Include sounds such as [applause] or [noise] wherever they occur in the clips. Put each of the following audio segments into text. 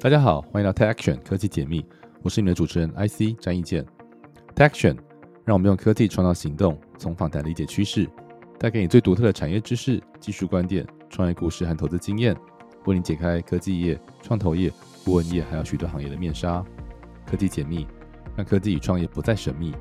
大家好，欢迎来到 Tech Action 科技解密，我是你们的主持人 IC 张义健。Tech Action 让我们用科技创造行动，从访谈理解趋势，带给你最独特的产业知识、技术观点、创业故事和投资经验，为你解开科技业、创投业、顾问业还有许多行业的面纱。科技解密，让科技与创业不再神秘。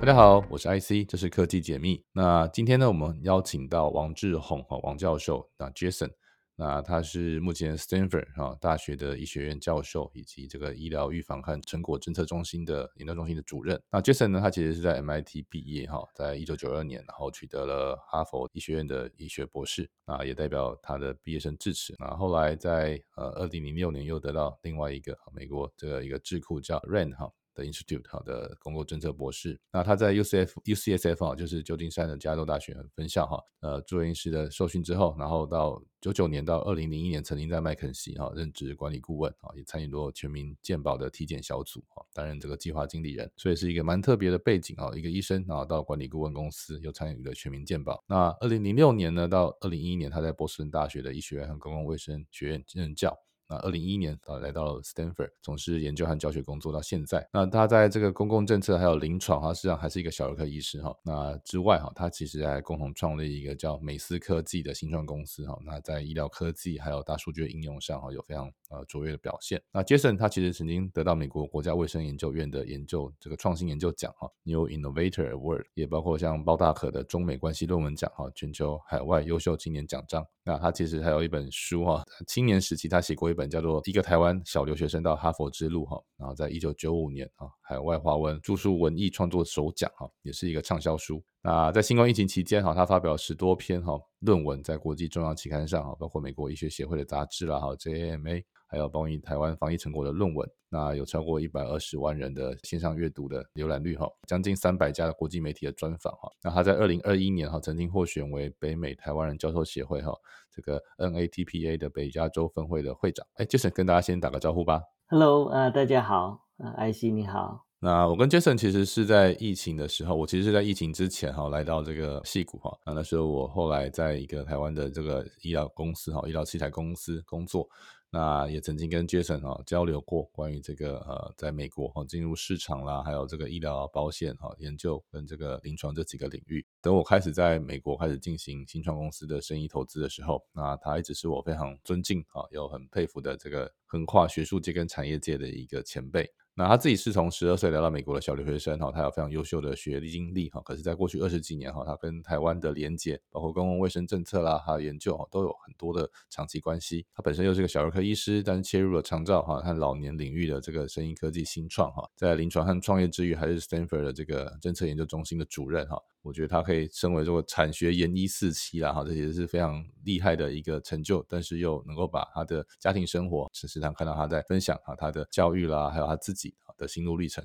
大家好，我是 IC，这是科技解密。那今天呢，我们邀请到王志宏和王教授，那 Jason，那他是目前 Stanford 哈大学的医学院教授，以及这个医疗预防和成果侦测中心的研究中心的主任。那 Jason 呢，他其实是在 MIT 毕业哈，在一九九二年，然后取得了哈佛医学院的医学博士，啊，也代表他的毕业生致辞。那后来在呃二零零六年又得到另外一个美国这个一个智库叫 RAND 哈。的 Institute 好的公共政策博士，那他在 UCF UCSF 啊，就是旧金山的加州大学分校哈，呃，住院医师的受训之后，然后到九九年到二零零一年，曾经在麦肯锡哈任职管理顾问啊，也参与过全民健保的体检小组哈，担任这个计划经理人，所以是一个蛮特别的背景啊，一个医生然后到管理顾问公司又参与了全民健保。那二零零六年呢到二零一一年，他在波士顿大学的医学院和公共卫生学院任教。那二零一一年啊来到了 Stanford，从事研究和教学工作到现在。那他在这个公共政策还有临床，他实际上还是一个小儿科医师哈。那之外哈，他其实还共同创立一个叫美思科技的新创公司哈。那在医疗科技还有大数据的应用上哈，有非常呃卓越的表现。那 Jason 他其实曾经得到美国国家卫生研究院的研究这个创新研究奖哈，New Innovator Award，也包括像包大可的中美关系论文奖哈，全球海外优秀青年奖章。那他其实还有一本书哈，青年时期他写过一本叫做《一个台湾小留学生到哈佛之路》哈，然后在一九九五年啊，海外华文著述文艺创作首奖哈，也是一个畅销书。那在新冠疫情期间哈，他发表十多篇哈论文在国际重要期刊上哈，包括美国医学协会的杂志啦哈，JAMA。还有关于台湾防疫成果的论文，那有超过一百二十万人的线上阅读的浏览率哈，将近三百家的国际媒体的专访哈。那他在二零二一年哈，曾经获选为北美台湾人教授协会哈这个 NATPA 的北加州分会的会长。哎，Jason 跟大家先打个招呼吧。Hello，啊，大家好，啊，艾希你好。那我跟 Jason 其实是在疫情的时候，我其实是在疫情之前哈来到这个戏谷哈。那那时候我后来在一个台湾的这个医疗公司哈，医疗器材公司工作。那也曾经跟 Jason 哈交流过关于这个呃，在美国哈进入市场啦，还有这个医疗保险哈研究跟这个临床这几个领域。等我开始在美国开始进行新创公司的生意投资的时候，那他一直是我非常尊敬啊，又很佩服的这个横跨学术界跟产业界的一个前辈。那他自己是从十二岁来到美国的小留学生哈，他有非常优秀的学历经历哈。可是，在过去二十几年哈，他跟台湾的连接，包括公共卫生政策啦，还有研究哈，都有很多的长期关系。他本身又是个小儿科医师，但是切入了长照哈和老年领域的这个声音科技新创哈，在临床和创业之余，还是 Stanford 的这个政策研究中心的主任哈。我觉得他可以称为这个产学研医四期啦，哈，这也是非常厉害的一个成就，但是又能够把他的家庭生活，时常看到他在分享啊，他的教育啦，还有他自己的心路历程，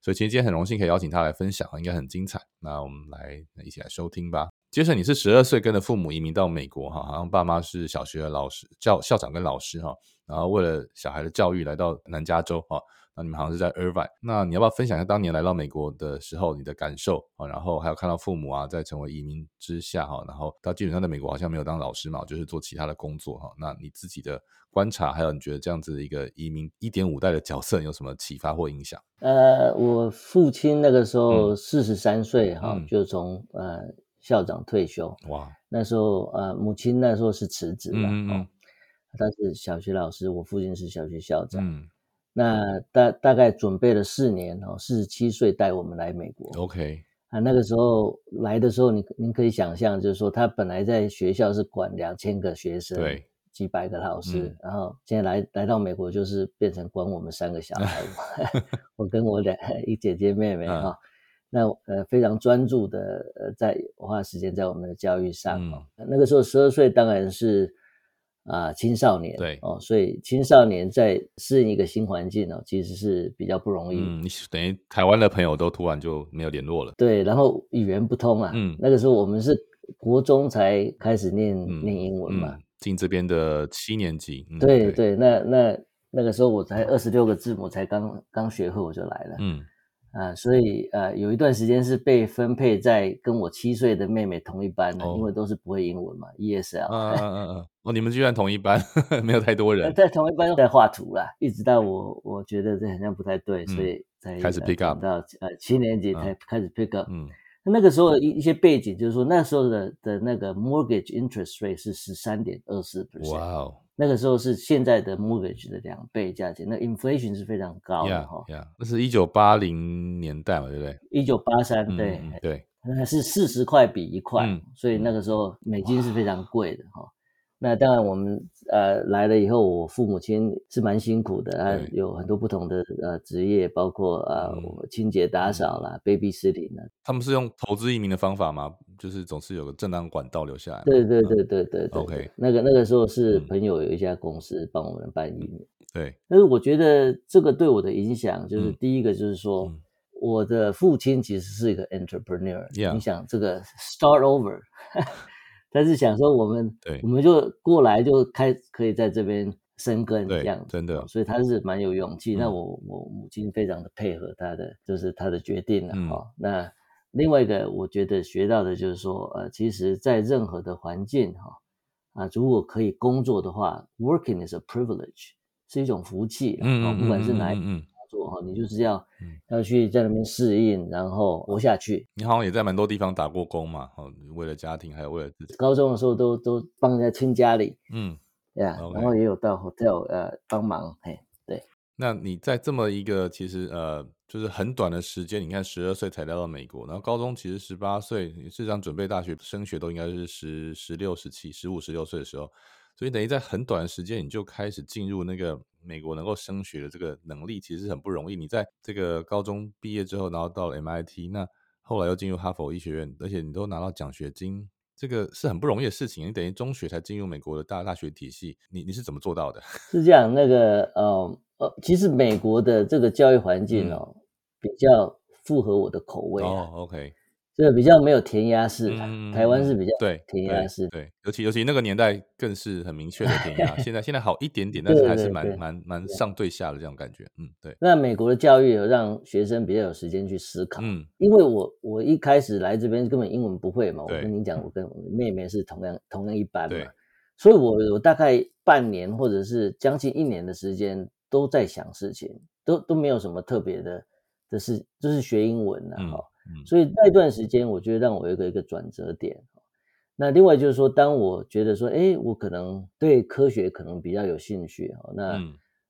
所以今天很荣幸可以邀请他来分享，应该很精彩。那我们来一起来收听吧。杰森，你是十二岁跟着父母移民到美国哈，好像爸妈是小学的老师、教校长跟老师哈，然后为了小孩的教育来到南加州哈。那你们好像是在 Irvine，那你要不要分享一下当年来到美国的时候你的感受啊？然后还有看到父母啊在成为移民之下哈，然后到基本上在美国好像没有当老师嘛，就是做其他的工作哈。那你自己的观察，还有你觉得这样子的一个移民一点五代的角色有什么启发或影响？呃，我父亲那个时候四十三岁哈，就从呃校长退休哇，那时候呃母亲那时候是辞职了哦，他是小学老师，我父亲是小学校长。那大大概准备了四年哦，四十七岁带我们来美国。OK，啊，那个时候来的时候，你您可以想象，就是说他本来在学校是管两千个学生，对，几百个老师，然后现在来来到美国就是变成管我们三个小孩，[laughs] 我跟我两一姐姐妹妹哈，那呃非常专注的呃在花时间在我们的教育上哦。那个时候十二岁当然是。啊，青少年对哦，所以青少年在适应一个新环境哦，其实是比较不容易。嗯，你等于台湾的朋友都突然就没有联络了。对，然后语言不通啊。嗯，那个时候我们是国中才开始念念英文嘛，进这边的七年级。对对，那那那个时候我才二十六个字母才刚刚学会，我就来了。嗯，啊，所以呃，有一段时间是被分配在跟我七岁的妹妹同一班的，因为都是不会英文嘛，ESL。嗯嗯嗯嗯。哦，你们居然同一班，[laughs] 没有太多人。在同一班在画图啦，一直到我我觉得这好像不太对，所以才开始 pick up 到呃七年级才开始 pick up。嗯，那个时候一一些背景就是说，那时候的的那个 mortgage interest rate 是十三点二四 percent。哇哦。那个时候是现在的 mortgage 的两倍价钱，那 inflation 是非常高的哈。那是一九八零年代嘛，对不对？一九八三，对对，那是四十块比一块，所以那个时候美金是非常贵的哈。那当然，我们呃来了以后，我父母亲是蛮辛苦的，他有很多不同的呃职业，包括呃清洁打扫啦，baby sitting 啦。他们是用投资移民的方法吗？就是总是有个正当管道留下来。对对对对对对。OK，那个那个时候是朋友有一家公司帮我们办移民。对。但是我觉得这个对我的影响，就是第一个就是说，我的父亲其实是一个 entrepreneur。你想这个 start over。[laughs] 他是想说我们，对我们就过来就开可以在这边生根这样，真的，所以他是蛮有勇气。那我我母亲非常的配合他的，就是他的决定了哈。那另外一个我觉得学到的就是说，呃，其实在任何的环境哈，啊，如果可以工作的话，working is a privilege，是一种福气嗯，不管是哪。做哈，你就是要要去在那边适应，然后活下去。你好像也在蛮多地方打过工嘛，哦，为了家庭，还有为了自己。高中的时候都都帮人家清家里，嗯，对啊，然后也有到 hotel 呃帮忙，嘿，对。那你在这么一个其实呃就是很短的时间，你看十二岁才来到美国，然后高中其实十八岁，事实上准备大学升学都应该是十十六、十七、十五、十六岁的时候。所以等于在很短的时间，你就开始进入那个美国能够升学的这个能力，其实很不容易。你在这个高中毕业之后，然后到了 MIT，那后来又进入哈佛医学院，而且你都拿到奖学金，这个是很不容易的事情。你等于中学才进入美国的大大学体系，你你是怎么做到的？[laughs] 是这样，那个呃呃，其实美国的这个教育环境哦，比较符合我的口味哦。OK。这比较没有填鸭式，台湾是比较对填鸭式，对，尤其尤其那个年代更是很明确的填鸭。现在现在好一点点，[laughs] 但是还是蛮蛮蛮上对下的这种感觉。嗯，对。那美国的教育有让学生比较有时间去思考。嗯，因为我我一开始来这边根本英文不会嘛，我跟你讲，我跟妹妹是同样同样一班嘛，所以我我大概半年或者是将近一年的时间都在想事情，都都没有什么特别的的事，就是学英文的哈。所以那段时间，我觉得让我有一个一个转折点。那另外就是说，当我觉得说，哎，我可能对科学可能比较有兴趣哈，那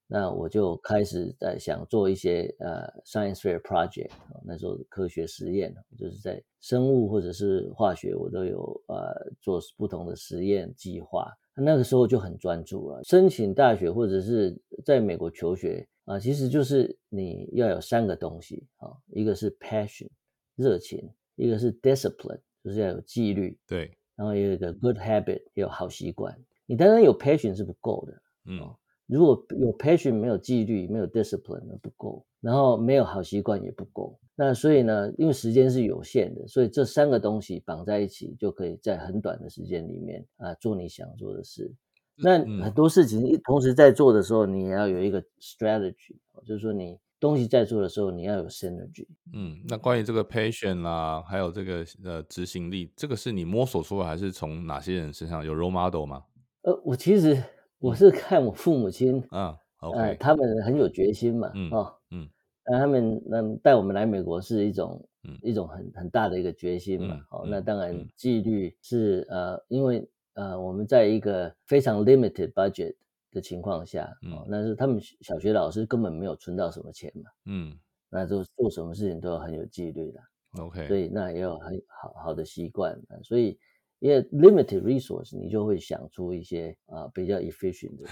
那我就开始在想做一些呃 science fair project。那时候科学实验，就是在生物或者是化学，我都有呃做不同的实验计划。那个时候就很专注了。申请大学或者是在美国求学啊，其实就是你要有三个东西啊，一个是 passion。热情，一个是 discipline，就是要有纪律，对，然后有一个 good habit，有好习惯。你当然有 passion 是不够的，嗯，如果有 passion 没有纪律，没有 discipline 那不够，然后没有好习惯也不够。那所以呢，因为时间是有限的，所以这三个东西绑在一起，就可以在很短的时间里面啊做你想做的事。那很多事情同时在做的时候，你也要有一个 strategy，就是说你。东西在做的时候，你要有 synergy。嗯，那关于这个 patient 啦，还有这个呃执行力，这个是你摸索出来，还是从哪些人身上有 role model 吗？呃，我其实我是看我父母亲，啊，OK，他们很有决心嘛，嗯哦，嗯，那他们那带我们来美国是一种，一种很很大的一个决心嘛。好，那当然纪律是呃，因为呃我们在一个非常 limited budget。的情况下，哦，那是他们小学老师根本没有存到什么钱嘛，嗯，那就做什么事情都要很有纪律的，OK，所以那也有很好好的习惯，所以因为 limited resource，你就会想出一些啊比较 efficient 的。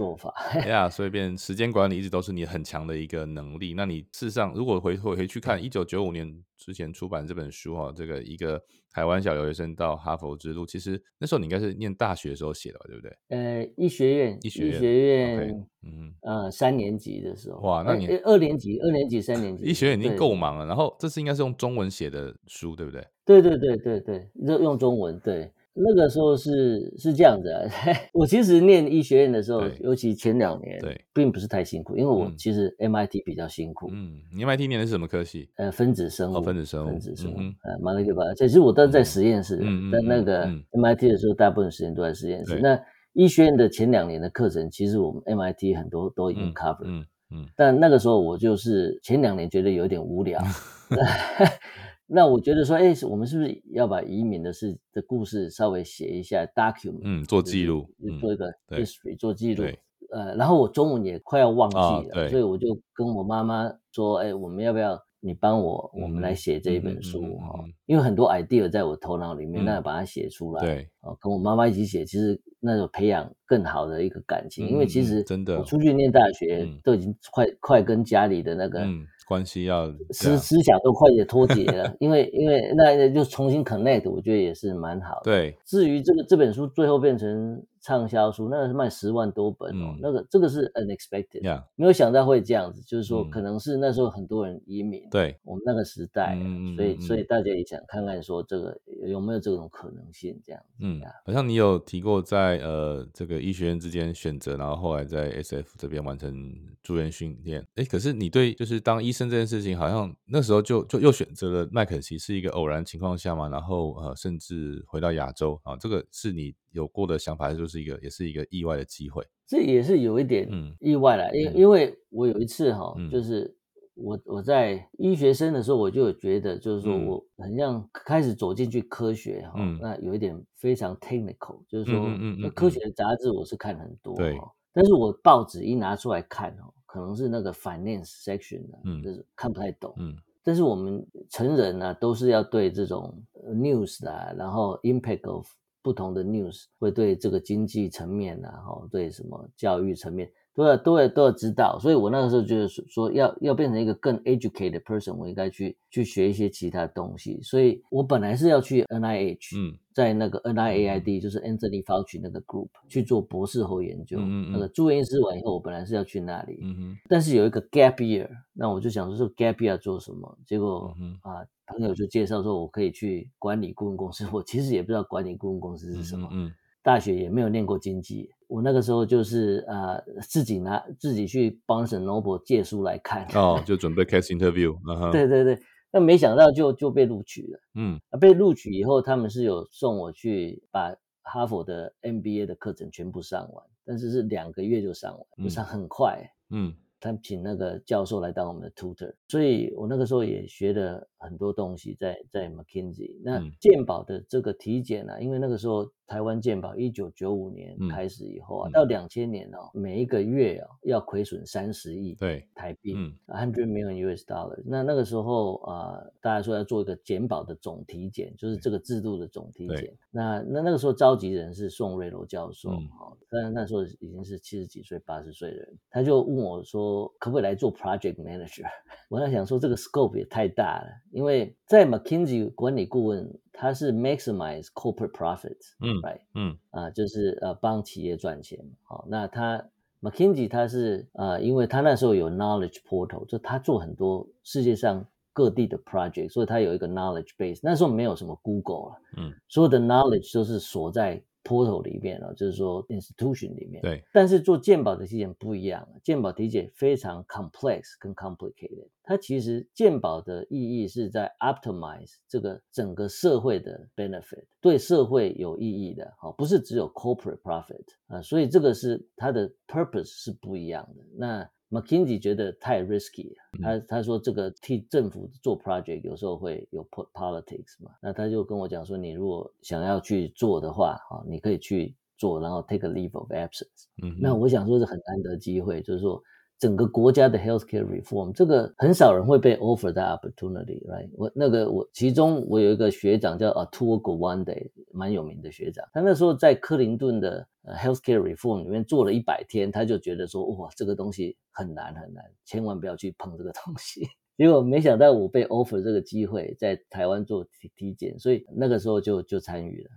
做法呀，[laughs] 所以变时间管理一直都是你很强的一个能力。那你事实上，如果回回回去看一九九五年之前出版这本书哈，这个一个台湾小留学生到哈佛之路，其实那时候你应该是念大学的时候写的吧，对不对？呃，医学院，医学院，嗯呃，三年级的时候，哇，那你二年级，二年级，三年级，医学院已经够忙了。然后这次应该是用中文写的书，对不对？对对对对对，用用中文，对。那个时候是是这样子啊，[laughs] 我其实念医学院的时候，尤其前两年，对，并不是太辛苦，因为我其实 MIT 比较辛苦。嗯，你 MIT 念的是什么科系？呃，分子生物，分子生物，分子生物。呃，马勒克巴，其实我都是在实验室，但那个 MIT 的时候，大部分时间都在实验室。那医学院的前两年的课程，其实我们 MIT 很多都已经 cover。嗯嗯。但那个时候我就是前两年觉得有点无聊。[laughs] 那我觉得说，哎，我们是不是要把移民的事的故事稍微写一下，document，嗯，做记录，做一个 history，做记录。呃，然后我中文也快要忘记了，所以我就跟我妈妈说，哎，我们要不要你帮我，我们来写这一本书哈？因为很多 idea 在我头脑里面，那把它写出来，对，哦，跟我妈妈一起写，其实那种培养更好的一个感情。因为其实真的，我出去念大学都已经快快跟家里的那个。关系要思思想都快点脱节了，因为因为那就重新 connect，我觉得也是蛮好的。对，至于这个这本书最后变成。畅销书那个是卖十万多本哦，那个这个是 unexpected，没有想到会这样子，就是说可能是那时候很多人移民，对，我们那个时代，所以所以大家也想看看说这个有没有这种可能性这样子。嗯，好像你有提过在呃这个医学院之间选择，然后后来在 SF 这边完成住院训练。哎，可是你对就是当医生这件事情，好像那时候就就又选择了麦肯锡，是一个偶然情况下嘛，然后呃甚至回到亚洲啊，这个是你。有过的想法就是一个，也是一个意外的机会。这也是有一点意外了，因因为我有一次哈，就是我我在医学生的时候，我就觉得就是说我很像开始走进去科学哈，那有一点非常 technical，就是说科学的杂志我是看很多，对，但是我报纸一拿出来看哦，可能是那个 finance section 的，就是看不太懂，嗯，但是我们成人呢都是要对这种 news 的，然后 impact of 不同的 news 会对这个经济层面啊，哈，对什么教育层面。都要都要都要知道，所以我那个时候就是说，要要变成一个更 educated person，我应该去去学一些其他东西。所以我本来是要去 NIH，嗯，在那个 NIAID，就是 Anthony Fauci 那个 group 去做博士后研究。那个住院医师完以后，我本来是要去那里，嗯。但是有一个 gap year，那我就想说，这 gap year 做什么？结果啊，朋友就介绍说，我可以去管理顾问公司。我其实也不知道管理顾问公司是什么，嗯。大学也没有念过经济，我那个时候就是呃自己拿自己去帮沈 Noble 借书来看。哦，就准备 case interview，对对对，那没想到就就被录取了，嗯，被录取以后，他们是有送我去把哈佛的 MBA 的课程全部上完，但是是两个月就上完，不是很快，嗯。他请那个教授来当我们的 tutor，所以我那个时候也学了很多东西在在 McKinsey。那健保的这个体检呢，因为那个时候台湾健保一九九五年开始以后啊，到两千年哦，每一个月哦要亏损三十亿对台币，hundred million US dollars。那那个时候啊，大家说要做一个健保的总体检，就是这个制度的总体检。那那那个时候召集人是宋瑞楼教授，哈，但那时候已经是七十几岁、八十岁的人，他就问我说。可不可以来做 project manager？[laughs] 我在想说这个 scope 也太大了，因为在 McKinsey 管理顾问，他是 maximize corporate profits，嗯，right，嗯，啊，就是呃帮企业赚钱。好，那他 McKinsey 他是呃，因为他那时候有 knowledge portal，就他做很多世界上各地的 project，所以他有一个 knowledge base。那时候没有什么 Google 啊，嗯，所有的 knowledge 都是锁在。Portal 里面了，就是说 institution 里面。对。但是做鉴宝的体检不一样，鉴宝体检非常 complex 跟 complicated。它其实鉴宝的意义是在 optimize 这个整个社会的 benefit，对社会有意义的，好，不是只有 corporate profit 啊。所以这个是它的 purpose 是不一样的。那 McKinsey 觉得太 risky，他他说这个替政府做 project 有时候会有 politics 嘛，那他就跟我讲说，你如果想要去做的话，啊，你可以去做，然后 take a leave of absence。嗯，那我想说是很难得机会，就是说。整个国家的 healthcare reform，这个很少人会被 offer that opportunity，right？我那个我其中我有一个学长叫 a t u r g o w a n d e 蛮有名的学长，他那时候在克林顿的 healthcare reform 里面做了一百天，他就觉得说哇，这个东西很难很难，千万不要去碰这个东西。结果没想到我被 offer 这个机会在台湾做体体检，所以那个时候就就参与了。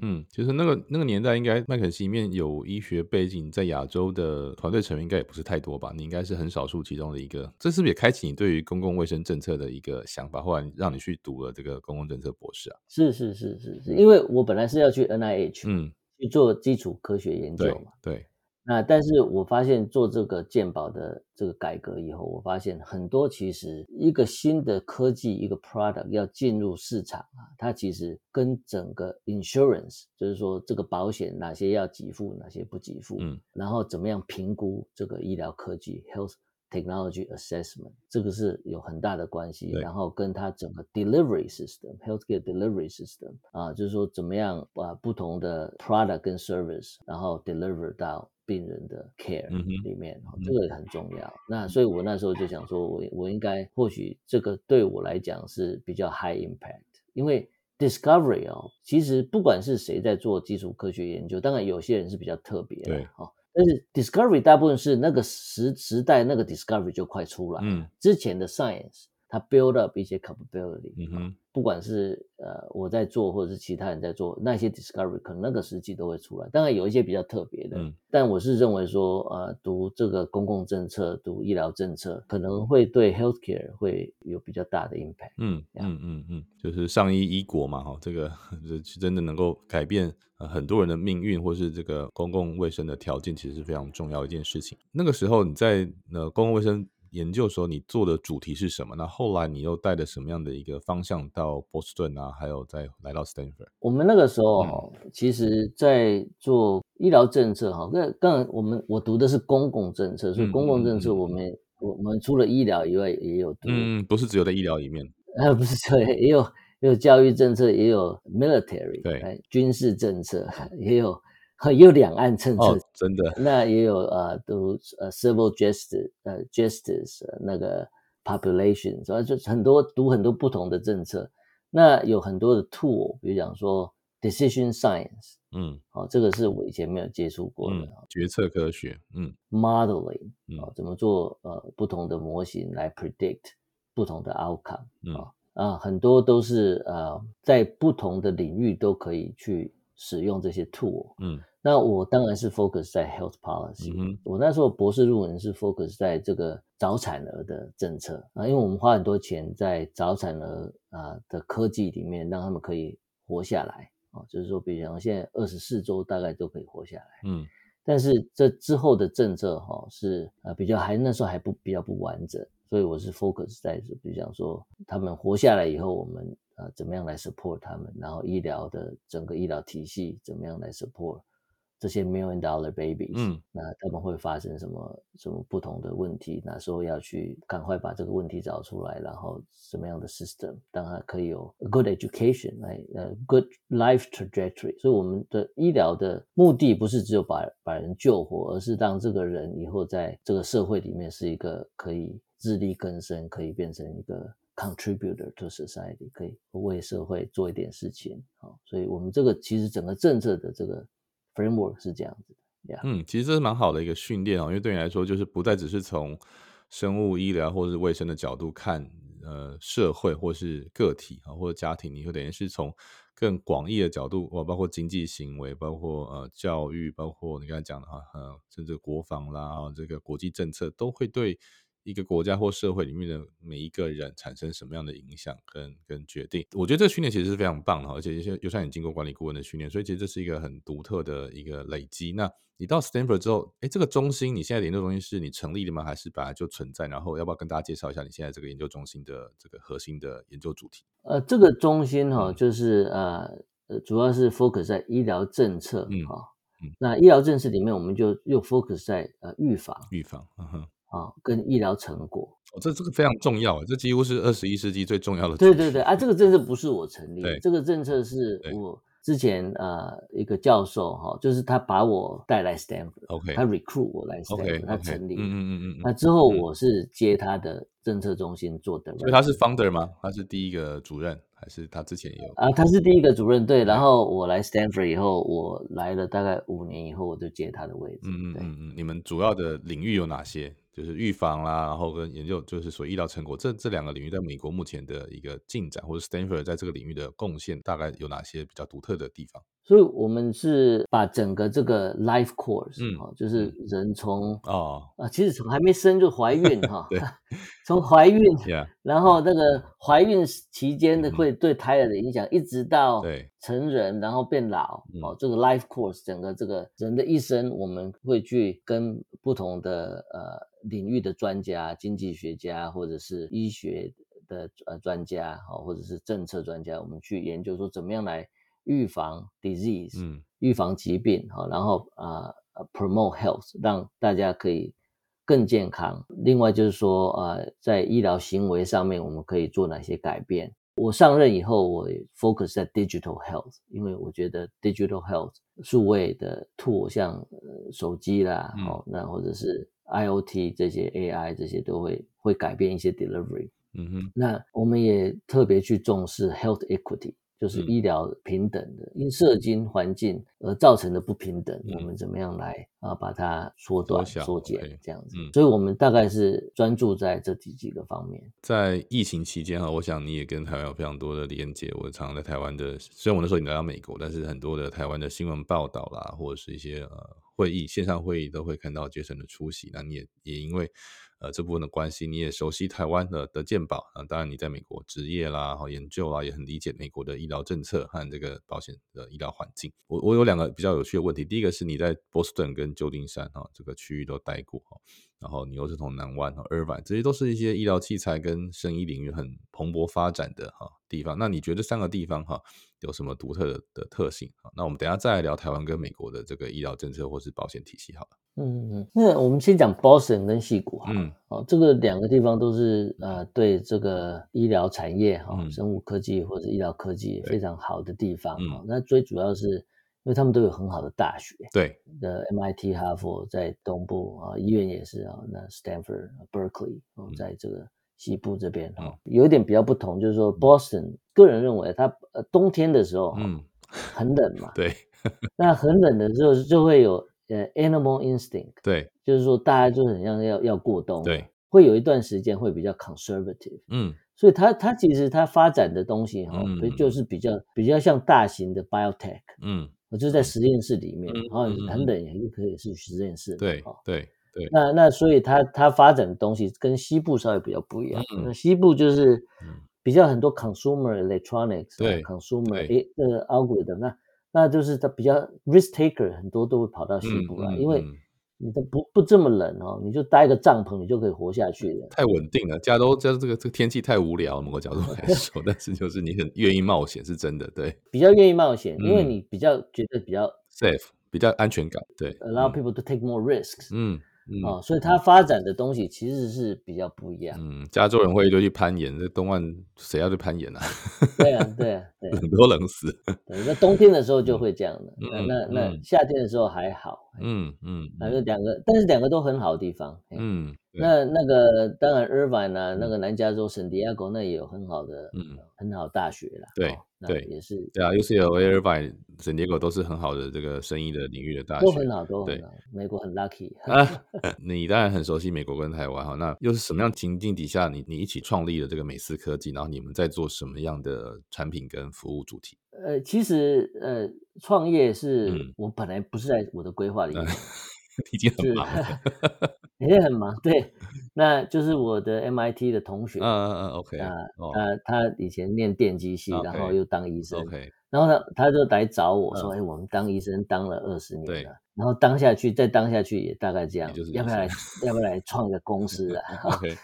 嗯，其实那个那个年代，应该麦肯锡里面有医学背景，在亚洲的团队成员应该也不是太多吧？你应该是很少数其中的一个。这是不是也开启你对于公共卫生政策的一个想法，后来让你去读了这个公共政策博士啊？是是是是是，因为我本来是要去 NIH，嗯，去做基础科学研究嘛，对。那但是我发现做这个健保的这个改革以后，我发现很多其实一个新的科技一个 product 要进入市场啊，它其实跟整个 insurance 就是说这个保险哪些要给付，哪些不给付，嗯，然后怎么样评估这个医疗科技 health technology assessment 这个是有很大的关系，然后跟它整个 delivery system healthcare delivery system 啊，就是说怎么样把不同的 product 跟 service 然后 deliver 到。病人的 care 里面，这个很重要。那所以我那时候就想说，我我应该或许这个对我来讲是比较 high impact，因为 discovery 哦，其实不管是谁在做基础科学研究，当然有些人是比较特别的，哦，但是 discovery 大部分是那个时时代那个 discovery 就快出来，嗯，之前的 science 它 build up 一些 capability，嗯哼。不管是呃我在做，或者是其他人在做，那些 discovery 可能那个时期都会出来。当然有一些比较特别的，嗯，但我是认为说，呃，读这个公共政策，读医疗政策，可能会对 healthcare 会有比较大的 impact。嗯嗯嗯嗯，就是上医医国嘛，哈，这个是真的能够改变很多人的命运，或是这个公共卫生的条件，其实是非常重要一件事情。那个时候你在呃公共卫生。研究说你做的主题是什么？那后来你又带着什么样的一个方向到波士顿啊？还有再来到 Stanford？？我们那个时候哈，其实在做医疗政策哈。那刚我们我读的是公共政策，所以公共政策我们我们除了医疗以外也有读。嗯，不是只有在医疗里面。呃，[laughs] 不是 [laughs] 对也有也有教育政策，也有 military 对军事政策，[laughs] 也有。也 [laughs] 有两岸政策，真的，那也有呃，都呃，civil justice，呃，justice 那个 population，主要就很多读很多不同的政策，那有很多的 tool，比如讲说 decision science，嗯，好，这个是我以前没有接触过的决策科学，嗯，modeling，啊，怎么做呃不同的模型来 predict 不同的 outcome，啊啊，很多都是呃在不同的领域都可以去使用这些 tool，嗯。那我当然是 focus 在 health policy。我那时候博士论文是 focus 在这个早产儿的政策啊，因为我们花很多钱在早产儿啊的科技里面，让他们可以活下来啊，就是说，比如讲现在二十四周大概都可以活下来。嗯，但是这之后的政策哈是啊比较还那时候还不比较不完整，所以我是 focus 在比如讲说他们活下来以后，我们啊怎么样来 support 他们，然后医疗的整个医疗体系怎么样来 support。这些 million dollar babies，嗯，那他们会发生什么什么不同的问题？那时候要去赶快把这个问题找出来，然后什么样的 system，当然可以有 good education，来呃 good life trajectory。所以我们的医疗的目的不是只有把把人救活，而是让这个人以后在这个社会里面是一个可以自力更生，可以变成一个 contributor to society，可以为社会做一点事情。好，所以我们这个其实整个政策的这个。Framework 是这样子的，嗯，其实这是蛮好的一个训练哦，因为对你来说，就是不再只是从生物医疗或者是卫生的角度看，呃，社会或是个体啊，或者家庭，你会等于是从更广义的角度，哦，包括经济行为，包括呃教育，包括你刚才讲的哈，呃，甚至国防啦，这个国际政策都会对。一个国家或社会里面的每一个人产生什么样的影响跟跟决定，我觉得这个训练其实是非常棒的，而且又又像你经过管理顾问的训练，所以其实这是一个很独特的一个累积。那你到 Stanford 之后，哎，这个中心你现在的研究中心是你成立的吗？还是本来就存在？然后要不要跟大家介绍一下你现在这个研究中心的这个核心的研究主题？呃，这个中心哈，就是呃呃，主要是 focus 在医疗政策，嗯哈，那医疗政策里面，我们就又 focus 在呃预防，预防，嗯哼。啊，跟医疗成果，哦，这这个非常重要，这几乎是二十一世纪最重要的。对对对，啊，这个政策不是我成立，这个政策是我之前呃一个教授哈，就是他把我带来 Stanford，OK，他 recruit 我来 Stanford，他成立，嗯嗯嗯嗯，那之后我是接他的政策中心做的。所以他是 founder 吗？他是第一个主任，还是他之前也有？啊，他是第一个主任，对。然后我来 Stanford 以后，我来了大概五年以后，我就接他的位置。嗯嗯嗯嗯。你们主要的领域有哪些？就是预防啦，然后跟研究，就是所医疗成果，这这两个领域在美国目前的一个进展，或者 Stanford 在这个领域的贡献，大概有哪些比较独特的地方？所以，我们是把整个这个 life course，嗯，就是人从哦。啊，其实从还没生就怀孕哈，[laughs] 从怀孕，然后那个怀孕期间的会对胎儿的影响，一直到成人，然后变老，哦，这个 life course 整个这个人的一生，我们会去跟不同的呃领域的专家、经济学家或者是医学的呃专家，哦，或者是政策专家，我们去研究说怎么样来。预防 disease，嗯，预防疾病，哈，然后啊，promote health，让大家可以更健康。另外就是说，呃，在医疗行为上面，我们可以做哪些改变？我上任以后，我 focus 在 digital health，因为我觉得 digital health 数位的 tool，像手机啦，哦，那或者是 IOT 这些 AI 这些都会会改变一些 delivery。嗯哼，那我们也特别去重视 health equity。就是医疗平等的，因社经环境而造成的不平等，我们怎么样来啊把它缩短、缩减这样子？所以，我们大概是专注在这几几个方面。在疫情期间哈，我想你也跟台湾有非常多的连接。我常常在台湾的，虽然我那时候已经来到美国，但是很多的台湾的新闻报道啦，或者是一些呃会议、线上会议都会看到杰森的出席。那你也也因为。呃，这部分的关系，你也熟悉台湾的的健保啊，当然你在美国职业啦，然后研究啦，也很理解美国的医疗政策和这个保险的医疗环境。我我有两个比较有趣的问题，第一个是你在波士顿跟旧金山哈这个区域都待过哈。然后你又是从南湾和 Irvine，这些都是一些医疗器材跟生医领域很蓬勃发展的哈地方。那你觉得三个地方哈有什么独特的的特性？那我们等下再来聊台湾跟美国的这个医疗政策或是保险体系好了。嗯嗯，那我们先讲 Boston 跟西谷哈。嗯，哦，这个两个地方都是呃对这个医疗产业哈，生物科技或者医疗科技非常好的地方。嗯，那最主要是。因为他们都有很好的大学，对。的，MIT、哈佛在东部啊，医院也是啊，那 Stanford、Berkeley 哦，在这个西部这边啊，有一点比较不同，就是说 Boston 个人认为它呃冬天的时候嗯很冷嘛，[laughs] 对，那很冷的时候就会有呃 animal instinct，对，就是说大家就很像要要过冬，对，会有一段时间会比较 conservative，嗯，所以它它其实它发展的东西哈，所以就是比较比较像大型的 biotech，嗯。我就在实验室里面，然后很冷也可以是实验室。对，对，对。那那所以它它发展的东西跟西部稍微比较不一样。那西部就是比较很多 consumer electronics，对，consumer 诶呃 algorithm，那那就是它比较 risk taker，很多都会跑到西部来，因为。你都不不这么冷哦，你就搭一个帐篷，你就可以活下去了。太稳定了，加州加州这个这个天气太无聊，某个角度来 [laughs] 说，但是就是你很愿意冒险，是真的，对。比较愿意冒险，因为你比较觉得比较 safe，比较安全感，对。Allow people to take more risks。嗯。哦，所以它发展的东西其实是比较不一样。嗯，加州人会就去攀岩，这东岸谁要去攀岩啊？[laughs] 对啊，对啊，很多冷死。[laughs] 那冬天的时候就会这样的，那那那夏天的时候还好。嗯嗯，反正两个，但是两个都很好的地方。嗯。那那个当然，Irvine 啊，那个南加州圣地亚哥那也有很好的，嗯，很好大学啦。对对，也是。对啊，UCLA、Irvine、圣地亚哥都是很好的这个生意的领域的大学，都很好，都很好。美国很 lucky 啊。[laughs] 你当然很熟悉美国跟台湾哈，那又是什么样情境底下，你你一起创立了这个美思科技，然后你们在做什么样的产品跟服务主题？呃，其实呃，创业是我本来不是在我的规划里面。[laughs] 已经很忙，也 [laughs] 很忙。对，那就是我的 MIT 的同学，嗯嗯嗯，OK 啊，他他以前念电机系，然后又当医生，OK，然后呢，他就来找我说：“哎，我们当医生当了二十年了，然后当下去，再当下去也大概这样，要不要来，要不要来创个公司啊？” [laughs] OK，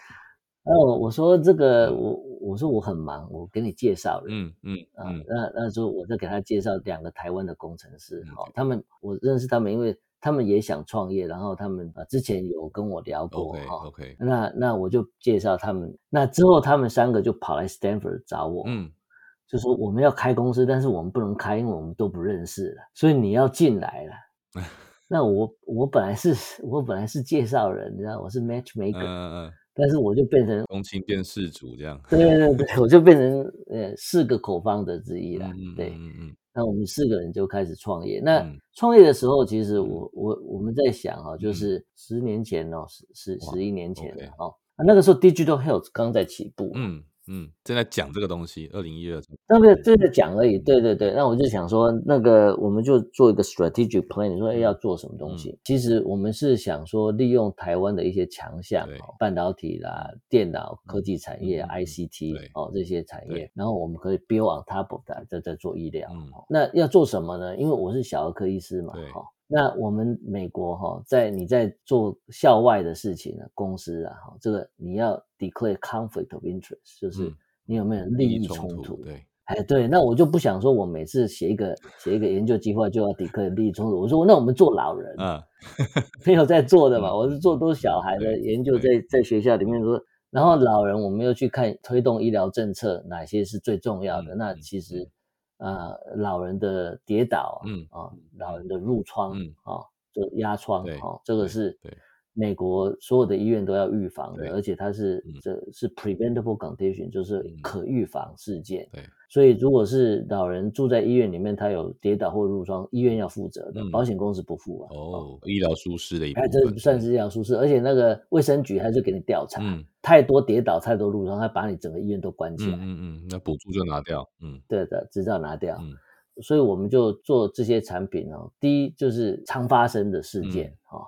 然后我说：“这个我我说我很忙，我给你介绍人，嗯嗯啊，那那时候我再给他介绍两个台湾的工程师，好，他们我认识他们，因为。”他们也想创业，然后他们啊之前有跟我聊过哈，OK，那那我就介绍他们，那之后他们三个就跑来 Stanford 找我，嗯，就说我们要开公司，但是我们不能开，因为我们都不认识了，所以你要进来了。[laughs] 那我我本来是我本来是介绍人，你知道我是 matchmaker，但是我就变成东青变世主这样。对对对，我就变成呃四个口方的之一了。对，嗯嗯。那我们四个人就开始创业。那创业的时候，其实我我我们在想哈，就是十年前哦，十十十一年前哦，那个时候 digital health 刚在起步。嗯。嗯，正在讲这个东西，二零一二，那个正在讲而已。对对对，那我就想说，那个我们就做一个 strategic plan，你说要做什么东西？其实我们是想说，利用台湾的一些强项，半导体啦、电脑科技产业、ICT 哦这些产业，然后我们可以 build on top of 在做医疗。那要做什么呢？因为我是小儿科医师嘛，哈。那我们美国哈，在你在做校外的事情呢，公司啊，哈，这个你要 declare conflict of interest，就是你有没有利益冲突？对，哎，对，那我就不想说，我每次写一个写一个研究计划就要 declare 利益冲突。我说，那我们做老人，啊，没有在做的嘛，我是做都是小孩的研究，在在学校里面说，然后老人我们又去看推动医疗政策哪些是最重要的，那其实。啊，老人的跌倒，嗯啊，老人的褥疮，嗯啊，就压疮，哈，这个是美国所有的医院都要预防的，而且它是这是 preventable condition，就是可预防事件。对。所以，如果是老人住在医院里面，他有跌倒或褥疮，医院要负责的，保险公司不付啊。哦，医疗疏失的一部分，这算是医疗疏失，而且那个卫生局还是给你调查，太多跌倒、太多褥疮，他把你整个医院都关起来。嗯嗯，那补助就拿掉。嗯，对的，执照拿掉。嗯，所以我们就做这些产品哦。第一就是常发生的事件啊。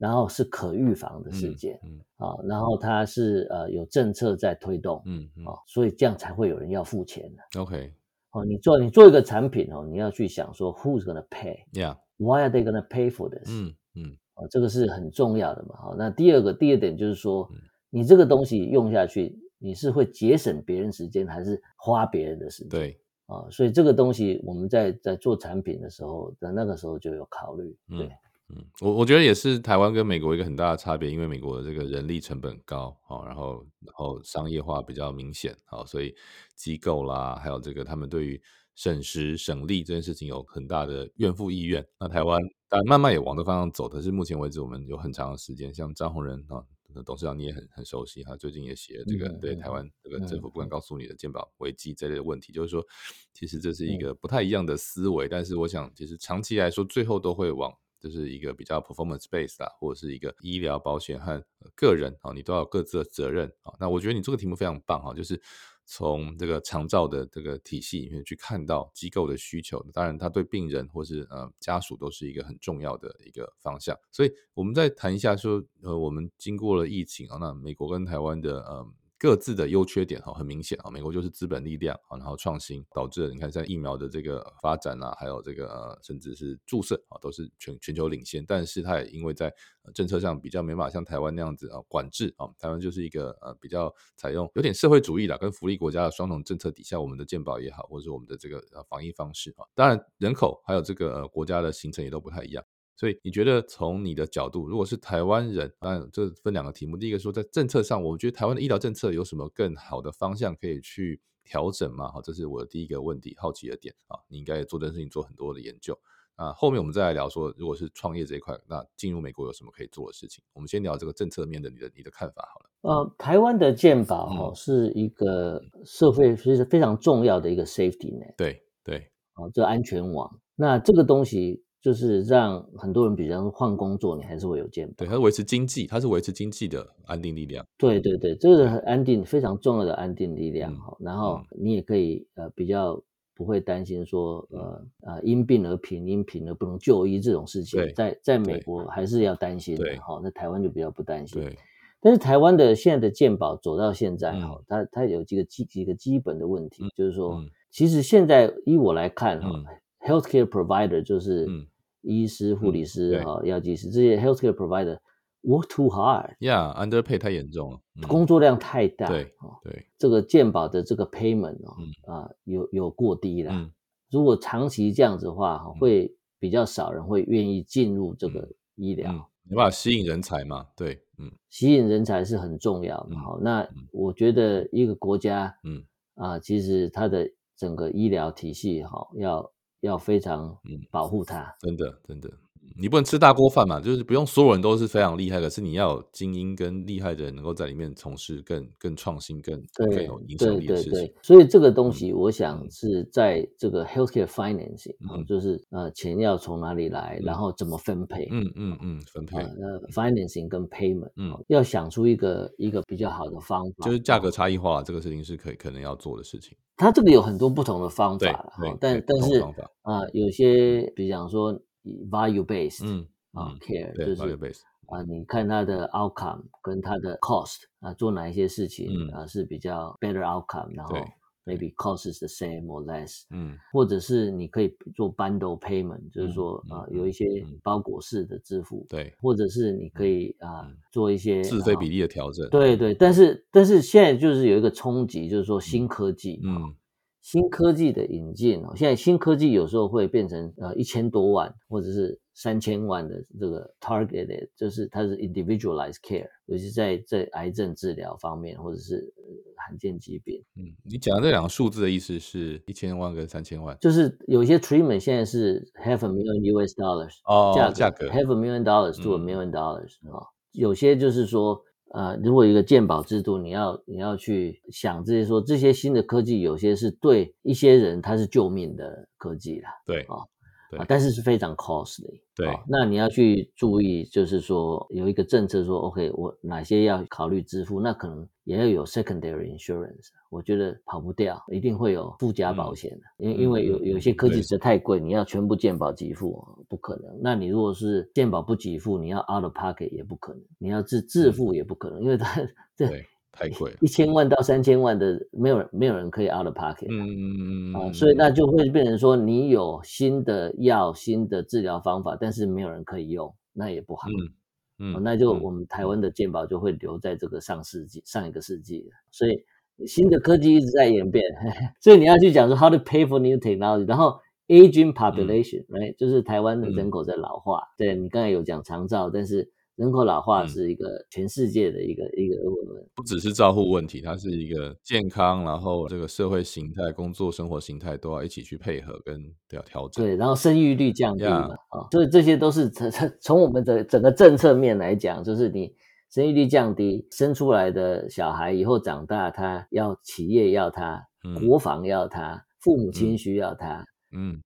然后是可预防的事件，嗯啊，然后它是呃有政策在推动，嗯啊，所以这样才会有人要付钱的。OK，哦，你做你做一个产品哦，你要去想说 Who's gonna pay？Yeah，Why are they gonna pay for this？嗯嗯，哦，这个是很重要的嘛。好，那第二个第二点就是说，你这个东西用下去，你是会节省别人时间，还是花别人的时间？对，啊，所以这个东西我们在在做产品的时候，在那个时候就有考虑，对。嗯，我我觉得也是台湾跟美国一个很大的差别，因为美国的这个人力成本高，好，然后然后商业化比较明显，好，所以机构啦，还有这个他们对于省时省力这件事情有很大的怨妇意愿。那台湾当然慢慢也往这方向走，可是目前为止我们有很长的时间，像张宏仁啊，董事长你也很很熟悉，他最近也写了这个对台湾这个政府不敢告诉你的健保危机这类的问题，就是说其实这是一个不太一样的思维，但是我想其实长期来说最后都会往。就是一个比较 performance based 啊，或者是一个医疗保险和个人啊，你都要各自的责任啊。那我觉得你这个题目非常棒哈，就是从这个长照的这个体系里面去看到机构的需求，当然他对病人或是呃家属都是一个很重要的一个方向。所以我们再谈一下说，呃，我们经过了疫情啊，那美国跟台湾的呃。各自的优缺点哈很明显啊，美国就是资本力量啊，然后创新导致了你看在疫苗的这个发展啊，还有这个呃甚至是注射啊，都是全全球领先。但是它也因为在政策上比较没法像台湾那样子啊管制啊，台湾就是一个呃比较采用有点社会主义的跟福利国家的双重政策底下，我们的健保也好，或者是我们的这个呃防疫方式啊，当然人口还有这个呃国家的形成也都不太一样。所以你觉得从你的角度，如果是台湾人，当然这分两个题目。第一个说在政策上，我觉得台湾的医疗政策有什么更好的方向可以去调整吗？好，这是我的第一个问题，好奇的点啊。你应该做这件事情做很多的研究啊。后面我们再来聊说，如果是创业这一块，那进入美国有什么可以做的事情？我们先聊这个政策面的你的你的看法好了。呃，台湾的健保哈是一个社会其实非常重要的一个 safety net。对对，哦，这安全网。那这个东西。就是让很多人，比方说换工作，你还是会有健保。对，它是维持经济，它是维持经济的安定力量。对对对，这个安定非常重要的安定力量哈。然后你也可以呃比较不会担心说呃呃因病而贫，因贫而不能就医这种事情。在在美国还是要担心的哈。那台湾就比较不担心。对。但是台湾的现在的健保走到现在哈，它它有几个基几个基本的问题，就是说，其实现在依我来看哈。Healthcare provider 就是医师、护理师、哈药剂师这些 healthcare provider work too hard，yeah，underpay 太严重了，工作量太大，对对，这个健保的这个 payment 哦啊有有过低了，如果长期这样子的话，会比较少人会愿意进入这个医疗，没办法吸引人才嘛，对，嗯，吸引人才是很重要的，好，那我觉得一个国家，嗯。啊，其实它的整个医疗体系哈要。要非常保护它，真的真的。你不能吃大锅饭嘛，就是不用所有人都是非常厉害，可是你要有精英跟厉害的人能够在里面从事更更创新、更更有影响力的事情。所以这个东西，我想是在这个 healthcare financing，就是呃钱要从哪里来，然后怎么分配。嗯嗯嗯，分配。呃，financing 跟 payment，嗯，要想出一个一个比较好的方法，就是价格差异化这个事情是可以可能要做的事情。它这个有很多不同的方法了，但但是啊，有些比方说 value based，嗯啊 care 就是啊，你看它的 outcome 跟它的 cost 啊，做哪一些事情啊是比较 better outcome，然后。maybe cost is the same or less，嗯，或者是你可以做 bundle payment，就是说啊，有一些包裹式的支付，对，或者是你可以啊做一些自费比例的调整，对对，但是但是现在就是有一个冲击，就是说新科技，嗯，新科技的引进哦，现在新科技有时候会变成呃一千多万，或者是。三千万的这个 targeted，就是它是 individualized care，尤其在在癌症治疗方面，或者是罕见疾病。嗯，你讲的这两个数字的意思是一千万跟三千万，就是有些 treatment 现在是 half a million US dollars 哦，价格 half a million dollars to a million dollars 啊，有些就是说，呃，如果一个鉴宝制度，你要你要去想这些说这些新的科技，有些是对一些人它是救命的科技啦，对啊。啊，但是是非常 costly。对，那你要去注意，就是说有一个政策说，OK，我哪些要考虑支付，那可能也要有 secondary insurance。我觉得跑不掉，一定会有附加保险的，因因为有有些科技实在太贵，你要全部健保给付不可能。那你如果是健保不给付，你要 out of pocket 也不可能，你要自自付也不可能，因为它 [laughs] 这。太贵，一千万到三千万的，没有人没有人可以 out of pocket，嗯嗯嗯啊，所以那就会变成说，你有新的药、新的治疗方法，但是没有人可以用，那也不好，嗯嗯，那就我们台湾的健保就会留在这个上世纪、上一个世纪。所以新的科技一直在演变，[laughs] 所以你要去讲说 how to pay for new technology，然后 aging population，right，就是台湾的人口在老化，对你刚才有讲长照，但是。人口老化是一个全世界的一个一个不只是照护问题，它是一个健康，然后这个社会形态、工作生活形态都要一起去配合跟要调整。对，然后生育率降低嘛，啊，所以这些都是从从我们的整个政策面来讲，就是你生育率降低，生出来的小孩以后长大，他要企业要他，国防要他，父母亲需要他。嗯，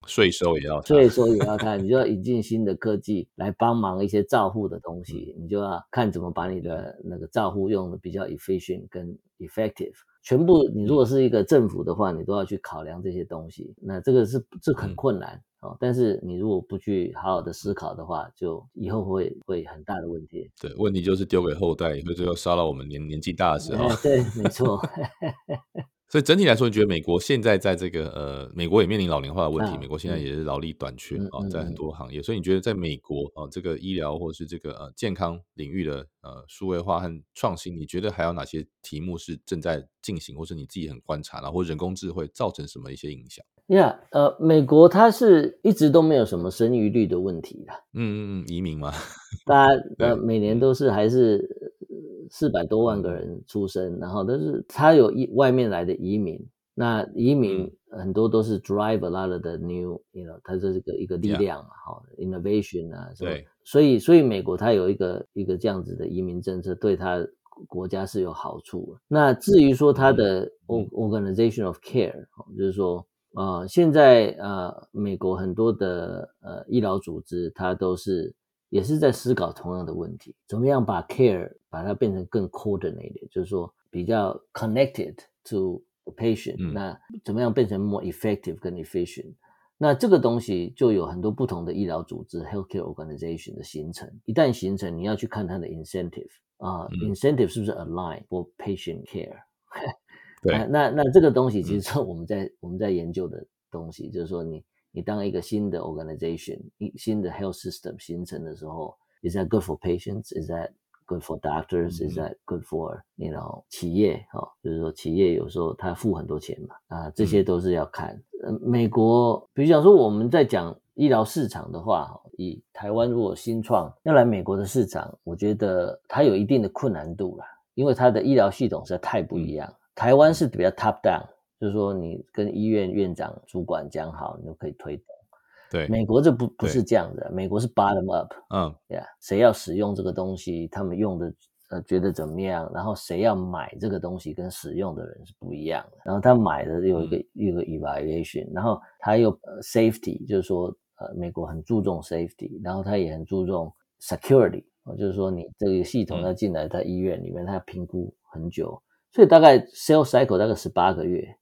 税收也要，税收也要看，你 [laughs] 就要引进新的科技来帮忙一些照护的东西，你就要看怎么把你的那个照护用的比较 efficient 跟 effective。全部你如果是一个政府的话，你都要去考量这些东西，那这个是这很困难哦。但是你如果不去好好的思考的话，就以后会会很大的问题。对，问题就是丢给后代，会最后烧到我们年年纪大的时候。对，没错。[laughs] 所以整体来说，你觉得美国现在在这个呃，美国也面临老龄化的问题，美国现在也是劳力短缺啊，在很多行业。所以你觉得在美国啊，这个医疗或是这个呃健康领域的呃数位化和创新，你觉得还有哪些题目是正在进行，或是你自己很观察，然后人工智慧造成什么一些影响？呀，呃，美国它是一直都没有什么生育率的问题的。嗯嗯嗯，移民嘛，大家 [laughs] 呃每年都是还是。四百多万个人出生，然后但是他有一外面来的移民，那移民很多都是 drive a lot of the new，you know，它这是个一个力量啊，好 innovation 啊，对，所以所以美国它有一个一个这样子的移民政策，对它国家是有好处。那至于说它的 organization of care，就是说啊，现在啊，美国很多的呃医疗组织，它都是。也是在思考同样的问题，怎么样把 care 把它变成更 coordinated，就是说比较 connected to the patient，那怎么样变成 more effective 跟 efficient？那这个东西就有很多不同的医疗组织 healthcare organization 的形成，一旦形成，你要去看它的 incentive 啊，incentive 是不是 align for patient care？对，那那这个东西其实是我们在我们在研究的东西，就是说你。你当一个新的 organization，一新的 health system 形成的时候，is that good for patients? Is that good for doctors? Is that good for you know 企业？哈，就是说企业有时候他付很多钱嘛，啊，这些都是要看。呃，美国，比如讲说我们在讲医疗市场的话，以台湾如果新创要来美国的市场，我觉得它有一定的困难度啦，因为它的医疗系统实在太不一样。台湾是比较 top down。就是说，你跟医院院长、主管讲好，你就可以推动。对，美国这不不是这样的，美国是 bottom up，嗯，对呀，谁要使用这个东西，他们用的呃觉得怎么样，然后谁要买这个东西跟使用的人是不一样的，然后他买的有一个有个 evaluation，然后他又 safety，就是说呃美国很注重 safety，然后他也很注重 security，就是说你这个系统要进来在医院里面，他要评估很久，所以大概 sales cycle 大概十八个月。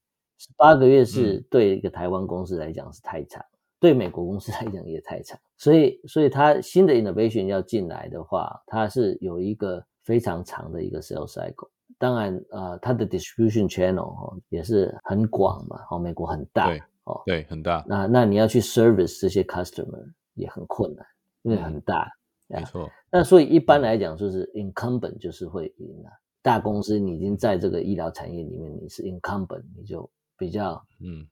八个月是对一个台湾公司来讲是太长，对美国公司来讲也太长，所以，所以它新的 innovation 要进来的话，它是有一个非常长的一个 sales cycle。当然，呃，它的 distribution channel 哦也是很广嘛，哦，美国很大，对，哦，对，很大。那那你要去 service 这些 customer 也很困难，因为很大，没错。那所以一般来讲，就是 incumbent 就是会赢了。大公司你已经在这个医疗产业里面，你是 incumbent，你就比较，嗯，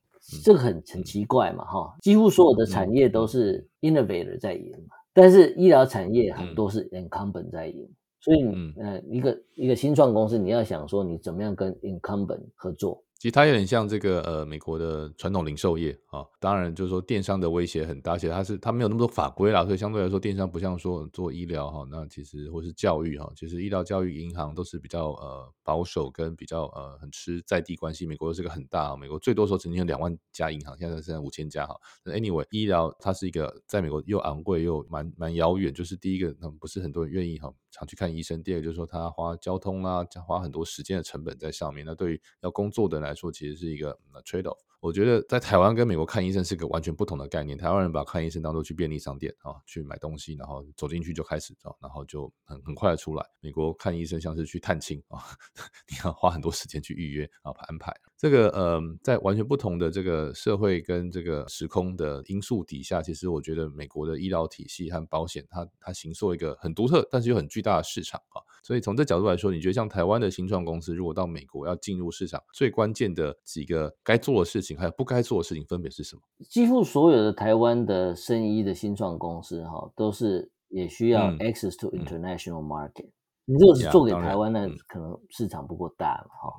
这个很很奇怪嘛，哈，几乎所有的产业都是 innovator 在赢嘛，但是医疗产业很多是 incumbent 在赢，所以，呃，一个一个新创公司，你要想说你怎么样跟 incumbent 合作。其实它有点像这个呃美国的传统零售业啊，当然就是说电商的威胁很大，而且它是它没有那么多法规啦，所以相对来说电商不像说做医疗哈，那其实或是教育哈，其实医疗、教育、银行都是比较呃保守跟比较呃很吃在地关系。美国又是个很大，美国最多时候曾经有两万家银行，现在现在五千家哈。Anyway，医疗它是一个在美国又昂贵又蛮蛮遥远，就是第一个那不是很多人愿意哈常去看医生，第二个就是说他花交通啦，花很多时间的成本在上面。那对于要工作的人来说，其实是一个 trade off。我觉得在台湾跟美国看医生是个完全不同的概念。台湾人把看医生当做去便利商店啊，去买东西，然后走进去就开始找，然后就很很快的出来。美国看医生像是去探亲啊，[laughs] 你要花很多时间去预约啊安排。这个呃，在完全不同的这个社会跟这个时空的因素底下，其实我觉得美国的医疗体系和保险，它它形塑一个很独特，但是又很巨大的市场啊。所以从这角度来说，你觉得像台湾的新创公司，如果到美国要进入市场，最关键的几个该做的事情，还有不该做的事情，分别是什么？几乎所有的台湾的生医的新创公司，哈，都是也需要 access to international market。你如果是做给台湾，那可能市场不够大嘛，哈。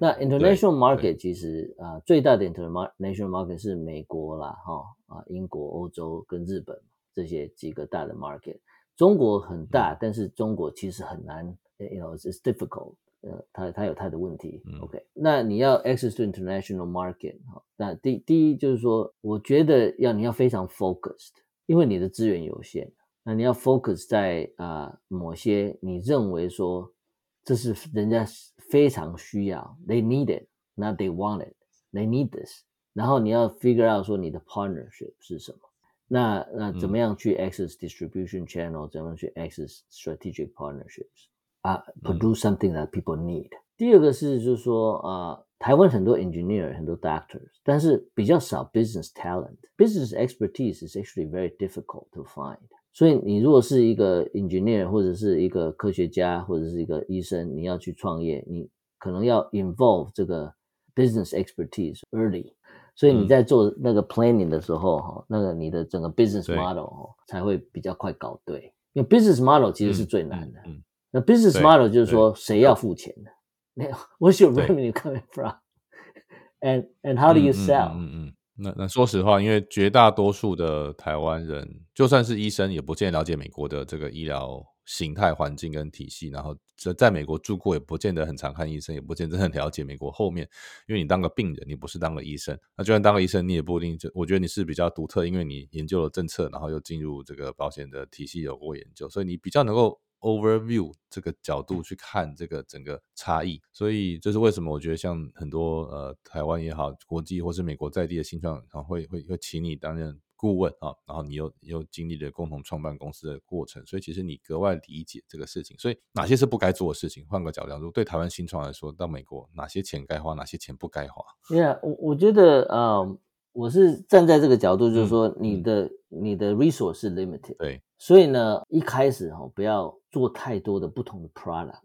那 international market 其实啊，最大的 international market 是美国啦，哈啊，英国、欧洲跟日本这些几个大的 market。中国很大，但是中国其实很难，you know it's difficult，呃，它它有它的问题。OK，那你要 access to international market，哈，那第第一就是说，我觉得要你要非常 focused，因为你的资源有限，那你要 focus 在啊某些你认为说这是人家非常需要，they need it，not they want it，they need this，然后你要 figure out 说你的 partnership 是什么。那那怎么样去 access distribution channel？怎么样去 access strategic partnerships？啊，produce something that people need。第二个是就是说啊，台湾很多 engineer，很多 doctors，但是比较少 business talent。business expertise is actually very difficult to find。所以你如果是一个 engineer，或者是一个科学家，或者是一个医生，你要去创业，你可能要 involve 这个 business expertise early。 所以你在做那个 planning 的时候，哈，那个你的整个 business model 才会比较快搞对。因为 business model 其实是最难的。嗯。那 business model 就是说谁要付钱的？没有，What's your revenue coming from? And and how do you sell? 嗯嗯。那那说实话，因为绝大多数的台湾人，就算是医生，也不见了解美国的这个医疗。形态、环境跟体系，然后在在美国住过，也不见得很常看医生，也不见得很了解美国后面。因为你当个病人，你不是当个医生。那就算当个医生，你也不一定就。我觉得你是比较独特，因为你研究了政策，然后又进入这个保险的体系有过研究，所以你比较能够 overview 这个角度去看这个整个差异。所以这是为什么？我觉得像很多呃台湾也好，国际或是美国在地的新创，然后会会会请你担任。顾问啊，然后你又又经历了共同创办公司的过程，所以其实你格外理解这个事情。所以哪些是不该做的事情？换个角度，如对台湾新创来说，到美国哪些钱该花，哪些钱不该花？对啊，我我觉得啊，我是站在这个角度，就是说你的你的 resource 是 limited，对，所以呢，一开始哈不要做太多的不同的 product，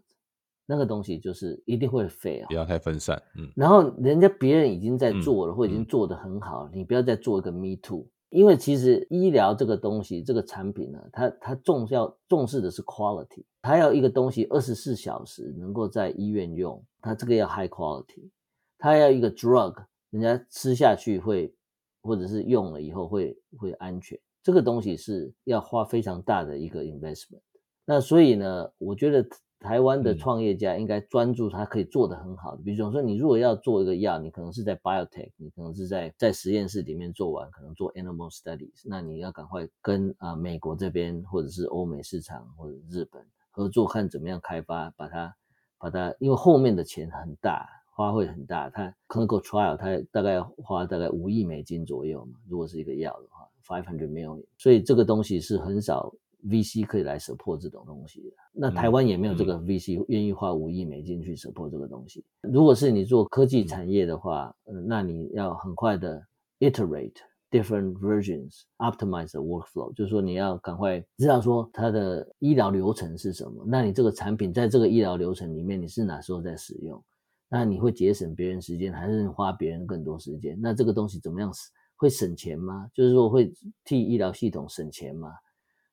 那个东西就是一定会 fail，不要太分散，嗯。然后人家别人已经在做了，或已经做得很好，你不要再做一个 me too。因为其实医疗这个东西，这个产品呢，它它重要重视的是 quality，它要一个东西二十四小时能够在医院用，它这个要 high quality，它要一个 drug，人家吃下去会或者是用了以后会会安全，这个东西是要花非常大的一个 investment。那所以呢，我觉得台湾的创业家应该专注他可以做的很好的，比如说你如果要做一个药，你可能是在 biotech，你可能是在在实验室里面做完，可能做 animal studies，那你要赶快跟啊美国这边或者是欧美市场或者日本合作，看怎么样开发，把它把它，因为后面的钱很大，花费很大，它 clinical trial 它大概花大概五亿美金左右嘛，如果是一个药的话，five hundred million，所以这个东西是很少。VC 可以来 support 这种东西的，那台湾也没有这个 VC 愿意花五亿美金去 support 这个东西。如果是你做科技产业的话，嗯，那你要很快的 iterate different versions，optimize the workflow，就是说你要赶快知道说它的医疗流程是什么。那你这个产品在这个医疗流程里面，你是哪时候在使用？那你会节省别人时间，还是花别人更多时间？那这个东西怎么样会省钱吗？就是说会替医疗系统省钱吗？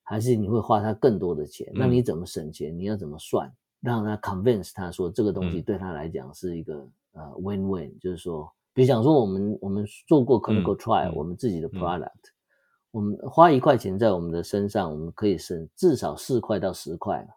还是你会花他更多的钱？那你怎么省钱？你要怎么算，让他 convince 他说这个东西对他来讲是一个呃 win win，就是说，比如讲说我们我们做过 clinical trial，我们自己的 product，我们花一块钱在我们的身上，我们可以省至少四块到十块。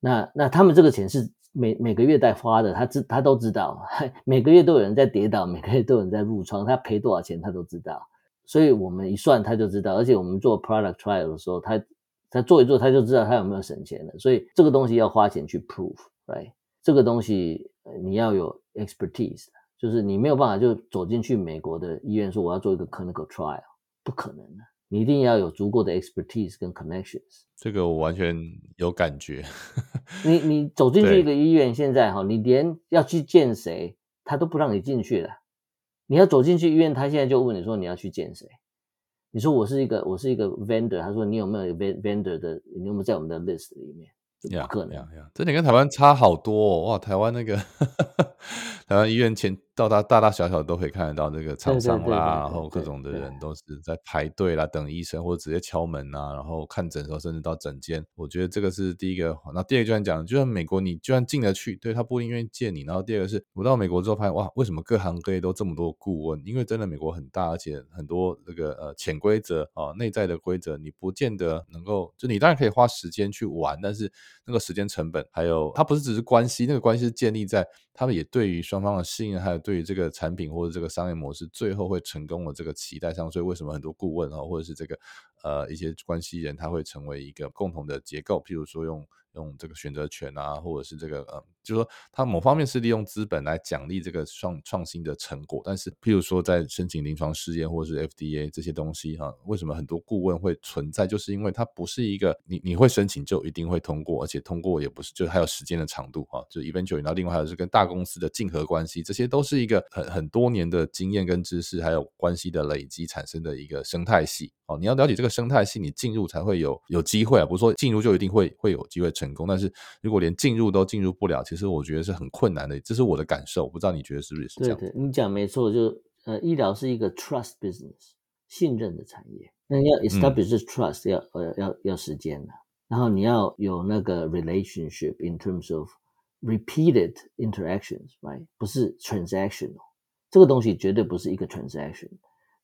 那那他们这个钱是每每个月在花的，他知他都知道，[laughs] 每个月都有人在跌倒，每个月都有人在入窗，他赔多少钱他都知道。所以我们一算他就知道，而且我们做 product trial 的时候，他他做一做他就知道他有没有省钱的。所以这个东西要花钱去 prove，right？这个东西你要有 expertise，就是你没有办法就走进去美国的医院说我要做一个 clinical trial，不可能的。你一定要有足够的 expertise 跟 connections。这个我完全有感觉。[laughs] 你你走进去一个医院，现在哈，你连要去见谁，他都不让你进去了。你要走进去医院，他现在就问你说你要去见谁？你说我是一个我是一个 vendor，他说你有没有 vendor 的？你有没有在我们的 list 里面？不可能，这点跟台湾差好多哦！哇，台湾那个 [laughs] 台湾医院前。到大大大小小都可以看得到那个厂商啦，然后各种的人都是在排队啦，等医生或者直接敲门啊，然后看诊的时候甚至到诊间。我觉得这个是第一个。那第二个就像讲，就像美国你就算进得去，对他不一定愿意见你。然后第二个是我到美国之后发现，哇，为什么各行各业都这么多顾问？因为真的美国很大，而且很多那个呃潜规则啊，内在的规则，你不见得能够就你当然可以花时间去玩，但是那个时间成本还有它不是只是关系，那个关系是建立在他们也对于双方的信任还有。对于这个产品或者这个商业模式，最后会成功的这个期待上，所以为什么很多顾问啊，或者是这个呃一些关系人，他会成为一个共同的结构，譬如说用。用这个选择权啊，或者是这个呃，就是说，它某方面是利用资本来奖励这个创创新的成果。但是，譬如说，在申请临床试验或者是 FDA 这些东西哈，为什么很多顾问会存在？就是因为它不是一个你你会申请就一定会通过，而且通过也不是，就还有时间的长度哈，就 eventual。然后，另外还有是跟大公司的竞合关系，这些都是一个很很多年的经验跟知识还有关系的累积产生的一个生态系。哦，你要了解这个生态系，你进入才会有有机会啊，不是说进入就一定会会有机会成功。但是如果连进入都进入不了，其实我觉得是很困难的，这是我的感受。我不知道你觉得是不是这样？对对，你讲没错，就呃，医疗是一个 trust business，信任的产业。那要 establish trust 要呃要要时间的，然后你要有那个 relationship in terms of repeated interactions，right？不是 transactional，这个东西绝对不是一个 transaction。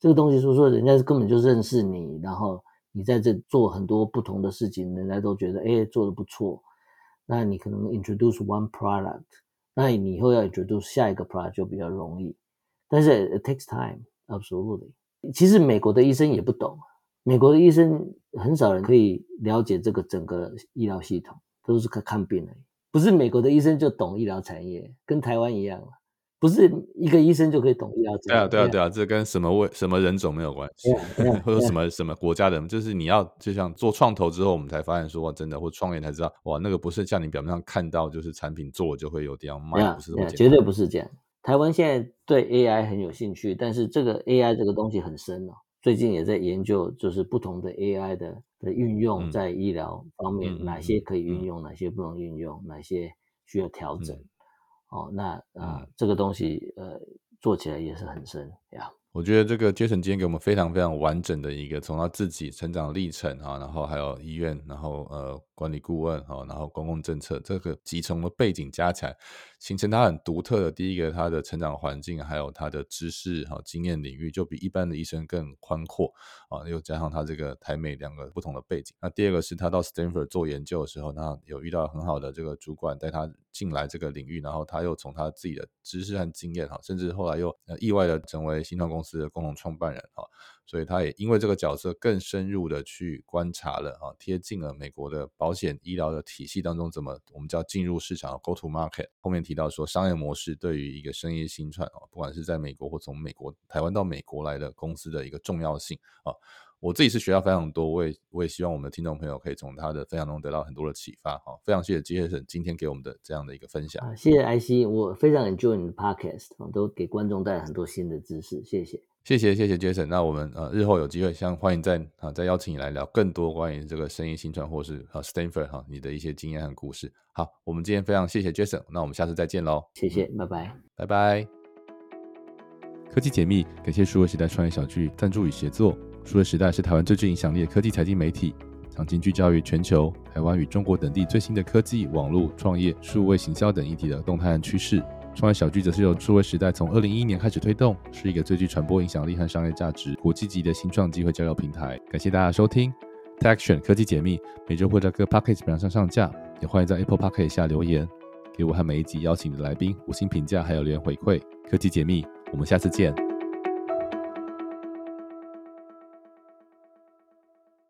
这个东西是说，人家根本就认识你，然后你在这做很多不同的事情，人家都觉得哎做的不错。那你可能 introduce one product，那你以后要 introduce 下一个 product 就比较容易。但是 it takes time，absolutely。其实美国的医生也不懂，美国的医生很少人可以了解这个整个医疗系统，都是看看病而已。不是美国的医生就懂医疗产业，跟台湾一样不是一个医生就可以懂医疗。对啊，对啊，对啊，这跟什么为什么人种没有关系，[laughs] 或者什么什么国家的，就是你要就像做创投之后，我们才发现说哇，真的，或创业才知道哇，那个不是像你表面上看到，就是产品做就会有这样卖，不是这么绝对不是这样。台湾现在对 AI 很有兴趣，但是这个 AI 这个东西很深哦，最近也在研究，就是不同的 AI 的的运用在医疗方面，哪些可以运用，哪些不能运用，哪些需要调整。哦，那啊，这个东西呃，做起来也是很深呀。我觉得这个 Jason 今天给我们非常非常完整的一个从他自己成长历程啊，然后还有医院，然后呃管理顾问哈，然后公共政策这个集成的背景加起来，形成他很独特的第一个他的成长环境，还有他的知识哈经验领域就比一般的医生更宽阔啊，又加上他这个台美两个不同的背景。那第二个是他到 Stanford 做研究的时候，那有遇到很好的这个主管带他进来这个领域，然后他又从他自己的知识和经验哈，甚至后来又意外的成为新创公司的共同创办人哈，所以他也因为这个角色更深入的去观察了啊，贴近了美国的保险医疗的体系当中怎么我们叫进入市场 go to market。后面提到说商业模式对于一个生意新创啊，不管是在美国或从美国台湾到美国来的公司的一个重要性啊。我自己是学到非常多，我也我也希望我们的听众朋友可以从他的分享中得到很多的启发。哈，非常谢谢 Jason 今天给我们的这样的一个分享。谢谢 IC，我非常 enjoy 你的 podcast，都给观众带来很多新的知识。谢谢，谢谢，谢谢 Jason。那我们呃日后有机会，像欢迎再啊再邀请你来聊更多关于这个生意新传或是啊 Stanford 哈你的一些经验和故事。好，我们今天非常谢谢 Jason，那我们下次再见喽。谢谢，拜拜，拜拜。科技解密，感谢数位时代创业小聚赞助与协作。数位时代是台湾最具影响力的科技财经媒体，长期聚焦于全球、台湾与中国等地最新的科技、网络创业、数位行销等议题的动态和趋势。创业小聚则是由数位时代从二零一一年开始推动，是一个最具传播影响力和商业价值、国际级的新创机会交流平台。感谢大家收听 TechSian 科技解密，每周会在各 Package 平台上上架，也欢迎在 Apple Podcast 下留言，给我和每一集邀请的来宾五星评价，还有留言回馈。科技解密，我们下次见。